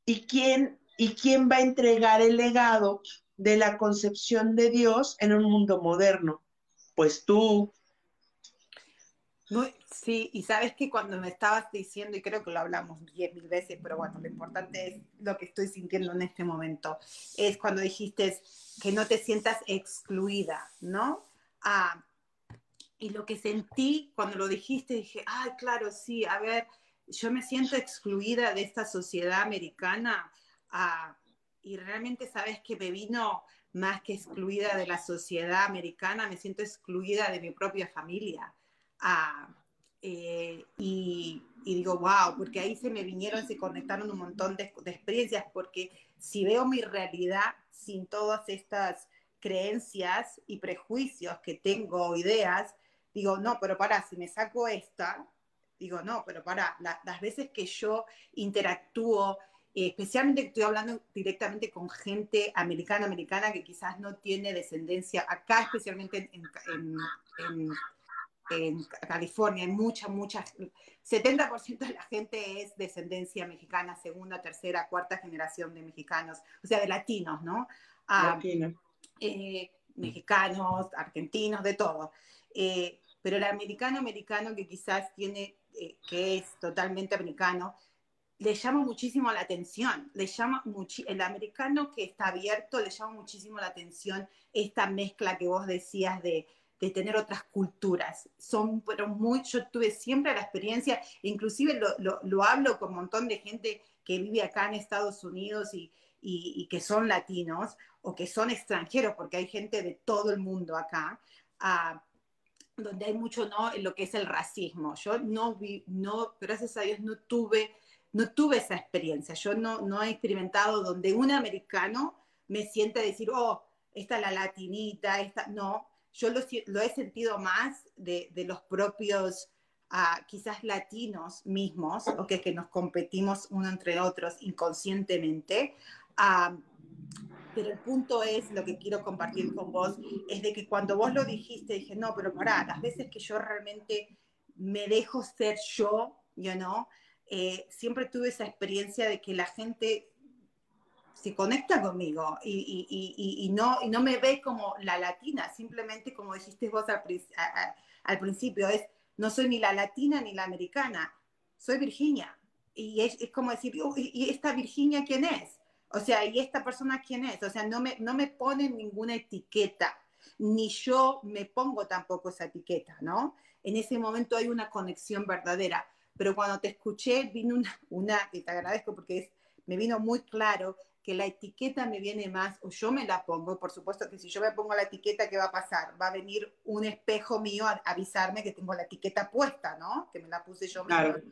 y quién, y quién va a entregar el legado de la concepción de Dios en un mundo moderno. Pues tú, Sí, y sabes que cuando me estabas diciendo, y creo que lo hablamos diez mil veces, pero bueno, lo importante es lo que estoy sintiendo en este momento, es cuando dijiste que no te sientas excluida, ¿no? Ah, y lo que sentí cuando lo dijiste, dije, ay, claro, sí, a ver, yo me siento excluida de esta sociedad americana, ah, y realmente sabes que me vino más que excluida de la sociedad americana, me siento excluida de mi propia familia. Eh, y, digo, wow, porque ahí se me vinieron, se conectaron un montón de, experiencias, porque si veo mi realidad sin todas estas creencias y prejuicios que tengo, ideas, digo, no, pero para, si me saco esta, digo, no, pero para, las veces que yo interactúo, especialmente estoy hablando directamente con gente americana, americana que quizás no tiene descendencia acá, especialmente en, en en California hay mucha, mucha, 70% de la gente es descendencia mexicana, segunda, tercera, cuarta generación de mexicanos, o sea, de latinos, ¿no? Ah, eh, mexicanos, argentinos, de todo. Eh, pero el americano americano que quizás tiene, eh, que es totalmente americano, le llama muchísimo la atención, le llama el americano que está abierto le llama muchísimo la atención esta mezcla que vos decías de, de tener otras culturas. Son, pero muy, yo tuve siempre la experiencia, inclusive lo, lo, hablo con un montón de gente que vive acá en Estados Unidos y, y, que son latinos o que son extranjeros, porque hay gente de todo el mundo acá, ah, donde hay mucho, ¿no? En lo que es el racismo. Yo no vi, no, gracias a Dios no tuve, no tuve esa experiencia. Yo no, no he experimentado donde un americano me siente decir, oh, esta es la latinita, esta, no, yo lo, he sentido más de, los propios, ah, quizás latinos mismos, o que, nos competimos uno entre otros inconscientemente. Ah, pero el punto es, lo que quiero compartir con vos, es de que cuando vos lo dijiste, dije, no, pero pará, las veces que yo realmente me dejo ser yo, you know, eh, siempre tuve esa experiencia de que la gente si conecta conmigo y, no, no me ve como la latina, simplemente como dijiste vos al, al principio, es no soy ni la latina ni la americana, soy Virginia. Y es, es como decir, ¿y esta Virginia quién es? O sea, ¿y esta persona quién es? O sea, no me, no me ponen ninguna etiqueta, ni yo me pongo tampoco esa etiqueta, ¿no? En ese momento hay una conexión verdadera. Pero cuando te escuché, vino una, una y te agradezco porque es, me vino muy claro que la etiqueta me viene más, o yo me la pongo, por supuesto que si yo me pongo la etiqueta, ¿qué va a pasar? Va a venir un espejo mío a avisarme que tengo la etiqueta puesta, ¿no? Que me la puse yo claro.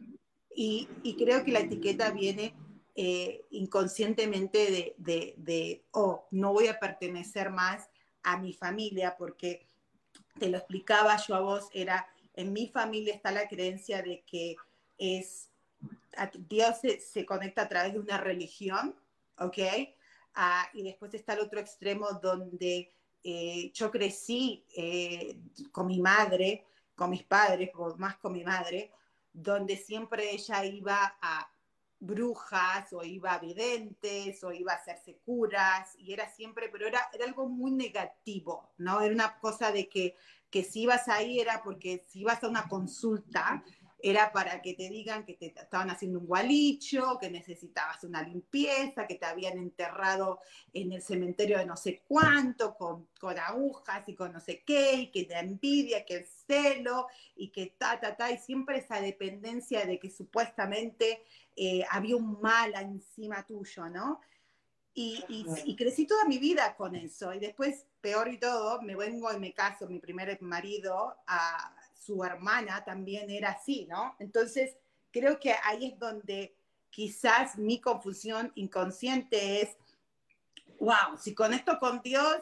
Y, y creo que la etiqueta viene eh, inconscientemente de, de, oh, no voy a pertenecer más a mi familia, porque te lo explicaba yo a vos, era, en mi familia está la creencia de que es, Dios se, conecta a través de una religión, ¿ok? Ah, y después está el otro extremo donde eh, yo crecí eh, con mi madre, con mis padres, más con mi madre, donde siempre ella iba a brujas o iba a videntes o iba a hacerse curas y era siempre, pero era, era algo muy negativo, ¿no? Era una cosa de que, que si ibas ahí era porque si ibas a una consulta era para que te digan que te estaban haciendo un gualicho, que necesitabas una limpieza, que te habían enterrado en el cementerio de no sé cuánto, con, con agujas y con no sé qué, y que te envidia, que el celo, y que ta, ta, ta, y siempre esa dependencia de que supuestamente eh, había un mal encima tuyo, ¿no? Y, y, y, crecí toda mi vida con eso. Y después, peor y todo, me vengo y me caso, mi primer marido, a, su hermana también era así, ¿no? Entonces, creo que ahí es donde quizás mi confusión inconsciente es, wow, si conecto con Dios,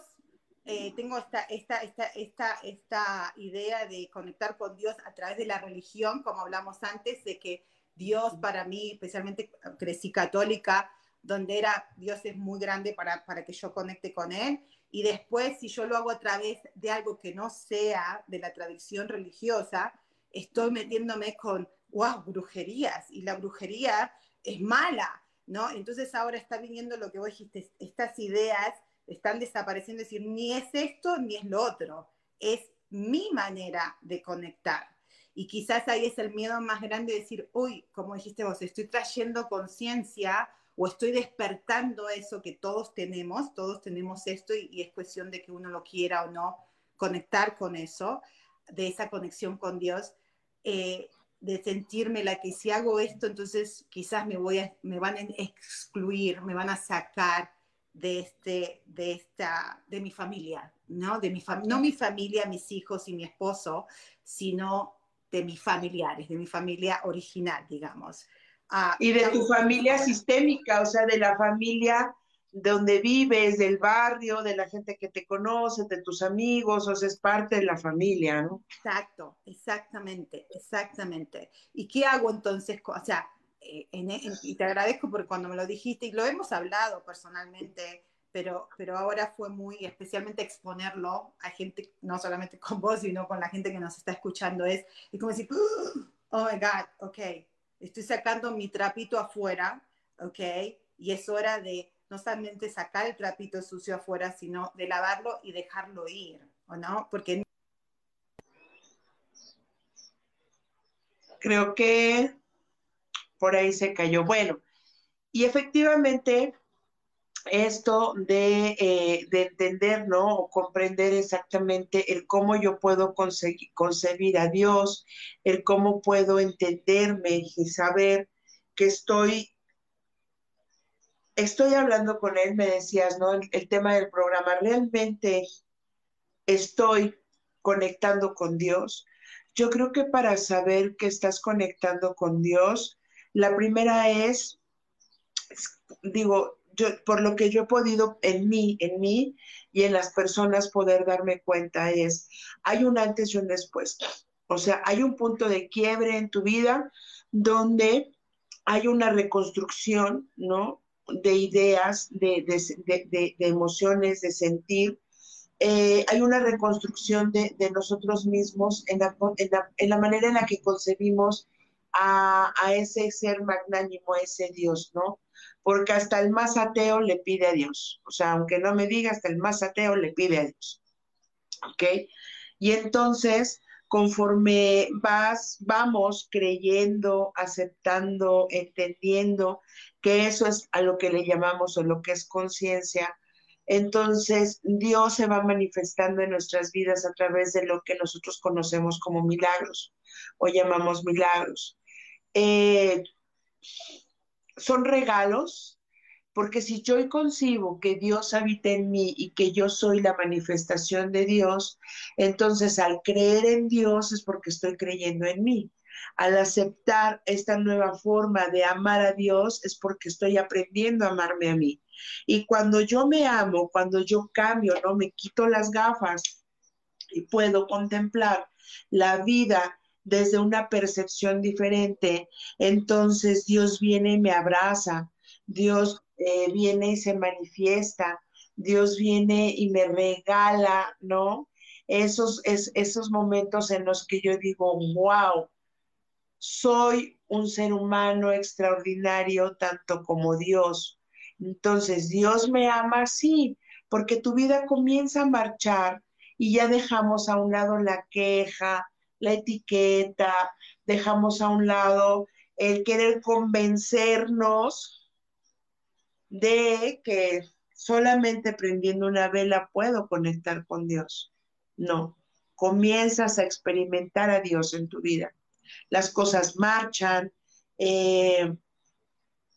eh, tengo esta, esta, esta, esta, esta idea de conectar con Dios a través de la religión, como hablamos antes, de que Dios para mí, especialmente crecí católica, donde era Dios es muy grande para, para que yo conecte con Él. Y después, si yo lo hago a través de algo que no sea de la tradición religiosa, estoy metiéndome con, wow, brujerías. Y la brujería es mala, ¿no? Entonces ahora está viniendo lo que vos dijiste, estas ideas están desapareciendo, es decir, ni es esto ni es lo otro, es mi manera de conectar. Y quizás ahí es el miedo más grande de decir, uy, como dijiste vos, estoy trayendo conciencia o estoy despertando eso que todos tenemos, todos tenemos esto y, es cuestión de que uno lo quiera o no conectar con eso, de esa conexión con Dios, eh, de sentirme la que si hago esto, entonces quizás me, voy a, me van a excluir, me van a sacar de, este, de, esta, de mi familia, ¿no? De mi no mi familia, mis hijos y mi esposo, sino de mis familiares, de mi familia original, digamos. Ah, y de tu familia sistémica, o sea, de la familia donde vives, del barrio, de la gente que te conoce, de tus amigos, o sea, es parte de la familia, ¿no? Exacto, exactamente, exactamente. ¿Y qué hago entonces? O sea, eh, y te agradezco porque cuando me lo dijiste, y lo hemos hablado personalmente, pero, pero ahora fue muy, especialmente exponerlo a gente, no solamente con vos, sino con la gente que nos está escuchando, es, es como decir, oh my God, ok, estoy sacando mi trapito afuera, ¿ok? Y es hora de no solamente sacar el trapito sucio afuera, sino de lavarlo y dejarlo ir, ¿o no? Porque... Creo que por ahí se cayó. Bueno, y efectivamente esto de, eh, de, entender, ¿no? O comprender exactamente el cómo yo puedo conseguir, concebir a Dios, el cómo puedo entenderme y saber que estoy, estoy hablando con Él, me decías, ¿no? El, el tema del programa, realmente estoy conectando con Dios. Yo creo que para saber que estás conectando con Dios, la primera es, digo, por lo que yo he podido en mí, en mí y en las personas poder darme cuenta es, hay un antes y un después. O sea, hay un punto de quiebre en tu vida donde hay una reconstrucción, ¿no? De ideas, de, emociones, de sentir. Eh, hay una reconstrucción de, nosotros mismos en la, en la manera en la que concebimos a, a ese ser magnánimo, a ese Dios, ¿no? Porque hasta el más ateo le pide a Dios. O sea, aunque no me diga, hasta el más ateo le pide a Dios. ¿Ok? Y entonces, conforme vas, vamos creyendo, aceptando, entendiendo que eso es a lo que le llamamos o lo que es conciencia, entonces Dios se va manifestando en nuestras vidas a través de lo que nosotros conocemos como milagros o llamamos milagros. Eh, son regalos, porque si yo concibo que Dios habita en mí y que yo soy la manifestación de Dios, entonces al creer en Dios es porque estoy creyendo en mí. Al aceptar esta nueva forma de amar a Dios es porque estoy aprendiendo a amarme a mí. Y cuando yo me amo, cuando yo cambio, no me quito las gafas y puedo contemplar la vida desde una percepción diferente, entonces Dios viene y me abraza, Dios eh, viene y se manifiesta, Dios viene y me regala, ¿no? Esos, es, esos momentos en los que yo digo, wow, soy un ser humano extraordinario tanto como Dios. Entonces, Dios me ama así, porque tu vida comienza a marchar y ya dejamos a un lado la queja, la etiqueta, dejamos a un lado el querer convencernos de que solamente prendiendo una vela puedo conectar con Dios. No, comienzas a experimentar a Dios en tu vida. Las cosas marchan, eh,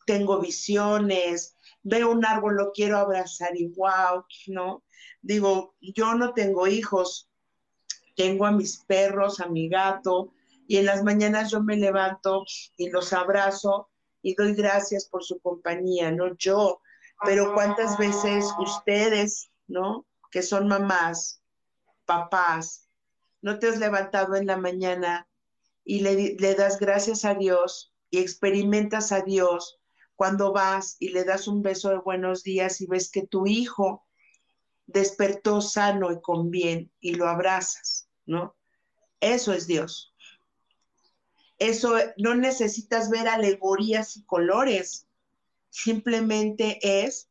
tengo visiones, veo un árbol, lo quiero abrazar y wow, ¿no? Digo, yo no tengo hijos, tengo a mis perros, a mi gato, y en las mañanas yo me levanto y los abrazo y doy gracias por su compañía, no yo, pero cuántas veces ustedes, ¿no? Que son mamás, papás, no te has levantado en la mañana y le, le das gracias a Dios y experimentas a Dios cuando vas y le das un beso de buenos días y ves que tu hijo despertó sano y con bien y lo abrazas. ¿No? Eso es Dios. Eso no necesitas ver alegorías y colores, simplemente es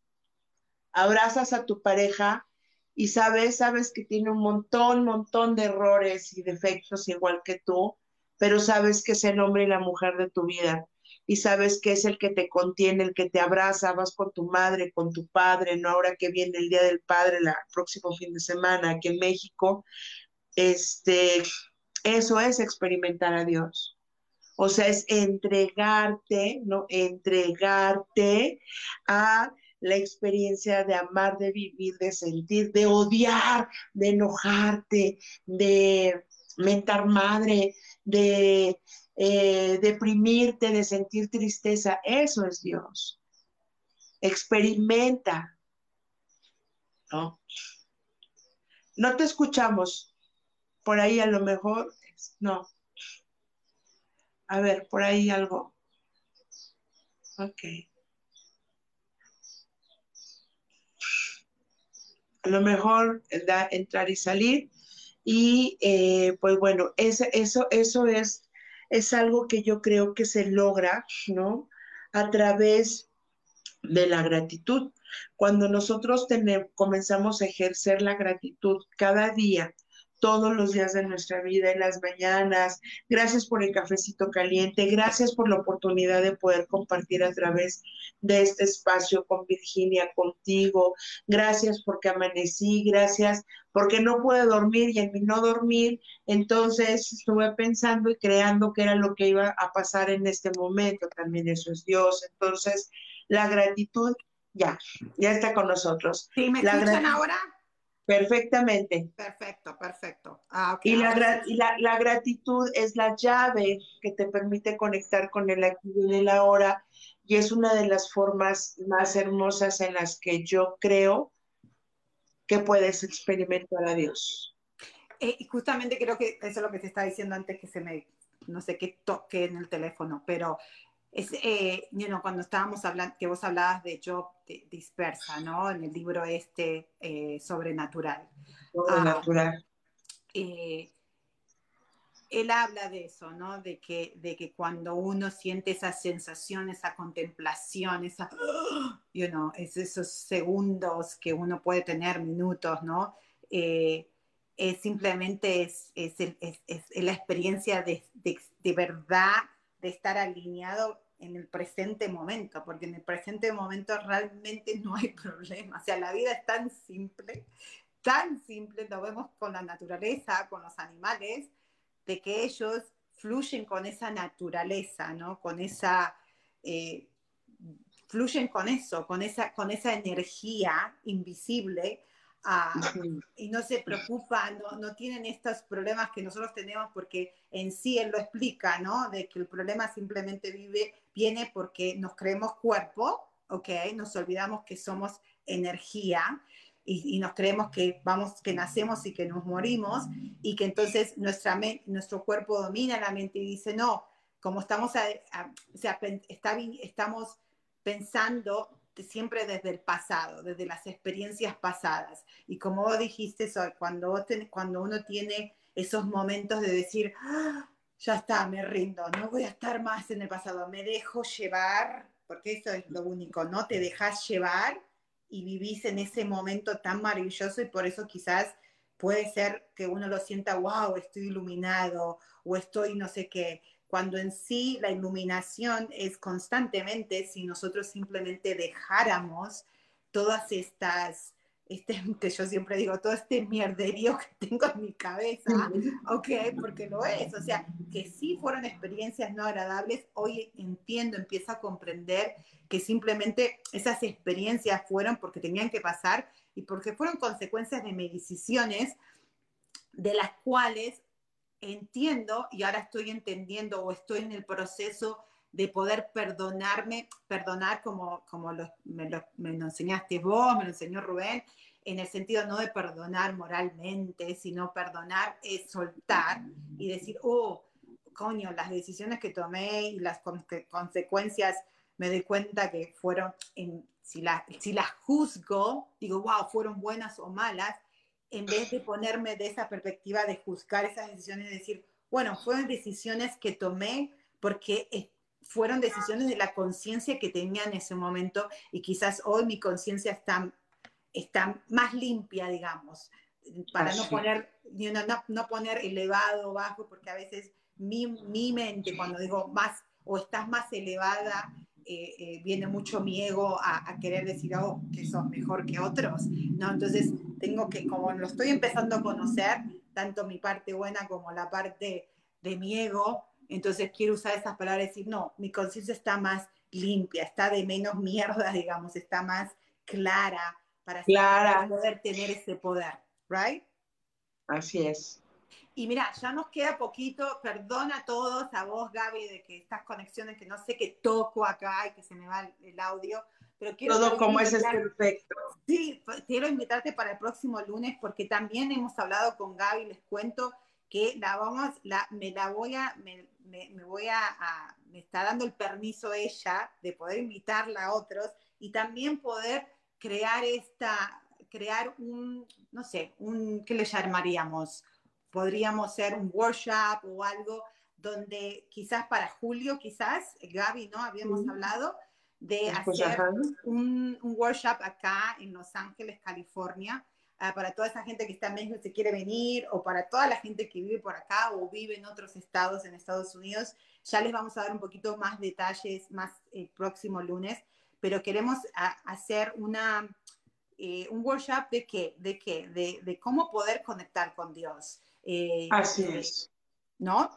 abrazas a tu pareja y sabes, sabes que tiene un montón, montón de errores y defectos igual que tú, pero sabes que es el hombre y la mujer de tu vida y sabes que es el que te contiene, el que te abraza, vas con tu madre, con tu padre, no ahora que viene el Día del Padre, el próximo fin de semana aquí en México, este, eso es experimentar a Dios. O sea, es entregarte, ¿no? Entregarte a la experiencia de amar, de vivir, de sentir, de odiar, de enojarte, de mentar madre, de eh, deprimirte, de sentir tristeza. Eso es Dios. Experimenta. ¿No? No te escuchamos por ahí a lo mejor, no. A ver, por ahí algo. Ok. A lo mejor da entrar y salir. Y eh, pues bueno, eso, eso es, es algo que yo creo que se logra, ¿no? A través de la gratitud. Cuando nosotros comenzamos a ejercer la gratitud cada día, todos los días de nuestra vida, en las mañanas. Gracias por el cafecito caliente, gracias por la oportunidad de poder compartir a través de este espacio con Virginia, contigo. Gracias porque amanecí, gracias porque no pude dormir y en mi no dormir, entonces estuve pensando y creando qué era lo que iba a pasar en este momento. También eso es Dios. Entonces, la gratitud ya, ya está con nosotros. ¿Sí me escuchan ahora? Perfectamente. Perfecto, perfecto. Ah, y, la, la, gratitud es la llave que te permite conectar con el aquí y el ahora y es una de las formas más hermosas en las que yo creo que puedes experimentar a Dios. Eh, y justamente creo que eso es lo que te estaba diciendo antes que se me, no sé qué toque en el teléfono, pero es, eh, cuando estábamos hablando, que vos hablabas de Job dispersa, ¿no? En el libro este eh, sobrenatural. Sobrenatural. Ah, eh, él habla de eso, ¿no? De que, de que cuando uno siente esa sensación, esa contemplación, esa, you know, es esos segundos que uno puede tener, minutos, ¿no? Eh, es simplemente es, es, es, la experiencia de, de, de, verdad de estar alineado en el presente momento, porque en el presente momento realmente no hay problema. O sea, la vida es tan simple, tan simple, lo vemos con la naturaleza, con los animales, de que ellos fluyen con esa naturaleza, ¿no? Con esa, eh, fluyen con eso, con esa, con esa energía invisible ah, y no se preocupan, no, no, tienen estos problemas que nosotros tenemos porque en sí él lo explica, ¿no? De que el problema simplemente vive, viene porque nos creemos cuerpo, ¿ok? Nos olvidamos que somos energía y, nos creemos que vamos, que nacemos y que nos morimos y que entonces nuestra nuestro cuerpo domina la mente y dice, no, como estamos, o sea, está, estamos pensando siempre desde el pasado, desde las experiencias pasadas. Y como dijiste, cuando, cuando uno tiene esos momentos de decir, ah, ya está, me rindo, no voy a estar más en el pasado, me dejo llevar, porque eso es lo único, ¿no? Te dejas llevar y vivís en ese momento tan maravilloso y por eso quizás puede ser que uno lo sienta, wow, estoy iluminado o estoy no sé qué, cuando en sí la iluminación es constantemente si nosotros simplemente dejáramos todas estas este, que yo siempre digo, todo este mierderío que tengo en mi cabeza, ok, porque lo es, o sea, que sí fueron experiencias no agradables, hoy entiendo, empiezo a comprender que simplemente esas experiencias fueron porque tenían que pasar y porque fueron consecuencias de mis decisiones, de las cuales entiendo y ahora estoy entendiendo o estoy en el proceso de poder perdonarme, perdonar como, como me, lo, enseñaste vos, me lo enseñó Rubén, en el sentido no de perdonar moralmente, sino perdonar es soltar y decir, oh, coño, las decisiones que tomé y las consecuencias, me doy cuenta que fueron, en, si, si las juzgo, digo, wow, fueron buenas o malas, en vez de ponerme de esa perspectiva de juzgar esas decisiones y decir, bueno, fueron decisiones que tomé porque fueron decisiones de la conciencia que tenía en ese momento y quizás hoy mi conciencia está, está más limpia, digamos, para no poner, no, no, poner elevado o bajo, porque a veces mi, mi, mente, cuando digo más o estás más elevada, eh, eh, viene mucho mi ego a, a, querer decir, oh, que sos mejor que otros, ¿no? Entonces tengo que, como lo estoy empezando a conocer, tanto mi parte buena como la parte de mi ego, entonces quiero usar esas palabras y decir, no, mi conciencia está más limpia, está de menos mierda, digamos, está más clara para, poder tener ese poder, ¿right? Así es. Y mira, ya nos queda poquito, perdona a todos, a vos Gaby, de que estas conexiones que no sé qué toco acá y que se me va el, audio, pero quiero... Todo como es, es perfecto. Sí, pues, quiero invitarte para el próximo lunes porque también hemos hablado con Gaby, les cuento que la vamos, la, me la voy a, me, voy a, me está dando el permiso ella de poder invitarla a otros y también poder crear esta, crear un, no sé, un, ¿qué le llamaríamos? Podríamos ser un workshop o algo donde quizás para julio, quizás, Gaby, ¿no? Habíamos hablado de pues hacer un, un workshop acá en Los Ángeles, California, Ah, para toda esa gente que está en México y se quiere venir, o para toda la gente que vive por acá o vive en otros estados en Estados Unidos. Ya les vamos a dar un poquito más detalles más el próximo lunes, pero queremos hacer una, eh, un workshop de qué, de qué, de, de cómo poder conectar con Dios. Eh, Así es. ¿No?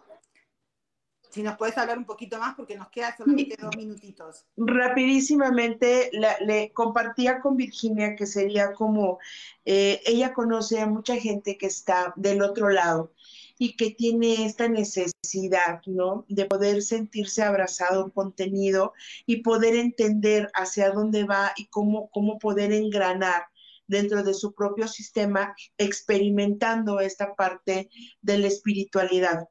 Si nos puedes hablar un poquito más porque nos queda solamente dos minutitos. Rapidísimamente le compartía con Virginia que sería como, eh, ella conoce a mucha gente que está del otro lado y que tiene esta necesidad, ¿no? De poder sentirse abrazado, contenido y poder entender hacia dónde va y cómo, cómo poder engranar dentro de su propio sistema, experimentando esta parte de la espiritualidad.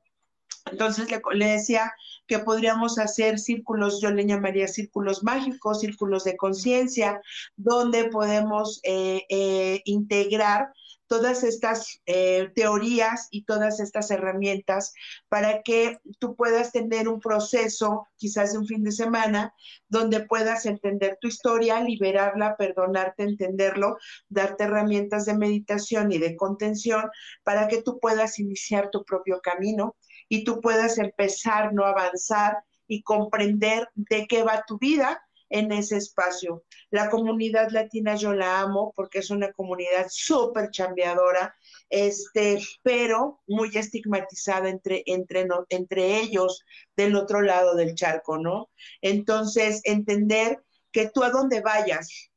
Entonces le, decía que podríamos hacer círculos, yo le llamaría círculos mágicos, círculos de conciencia, donde podemos eh, eh, integrar todas estas eh, teorías y todas estas herramientas para que tú puedas tener un proceso, quizás de un fin de semana, donde puedas entender tu historia, liberarla, perdonarte, entenderlo, darte herramientas de meditación y de contención para que tú puedas iniciar tu propio camino y tú puedas empezar, no avanzar y comprender de qué va tu vida en ese espacio. La comunidad latina yo la amo porque es una comunidad súper chambeadora, este, pero muy estigmatizada entre, entre, entre ellos del otro lado del charco, ¿no? Entonces, entender que tú a donde vayas,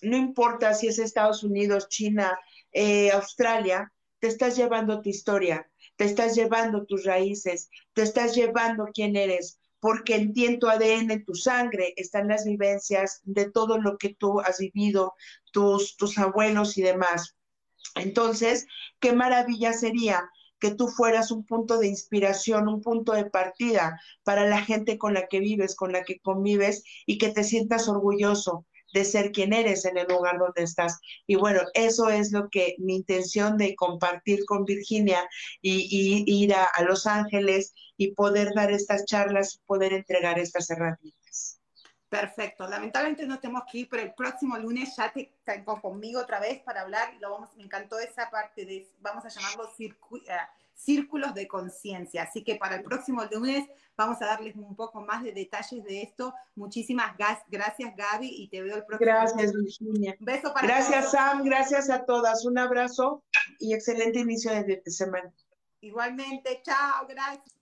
no importa si es Estados Unidos, China, eh, Australia, te estás llevando tu historia, te estás llevando tus raíces, te estás llevando quién eres, porque en tu ADN, en tu sangre, están las vivencias de todo lo que tú has vivido, tus, tus abuelos y demás. Entonces, qué maravilla sería que tú fueras un punto de inspiración, un punto de partida para la gente con la que vives, con la que convives y que te sientas orgulloso de ser quien eres en el lugar donde estás. Y bueno, eso es lo que mi intención de compartir con Virginia y, ir a, Los Ángeles y poder dar estas charlas, poder entregar estas herramientas. Perfecto. Lamentablemente no tenemos que ir, pero el próximo lunes ya te tengo conmigo otra vez para hablar. Lo vamos, me encantó esa parte de, vamos a llamarlo circuito. Círculos de conciencia. Así que para el próximo lunes vamos a darles un poco más de detalles de esto. Muchísimas gracias, Gaby, y te veo el próximo Gracias, Virginia. beso para Gracias, Sam. Gracias a todas. Un abrazo y excelente inicio de semana. Igualmente. Chao. Gracias.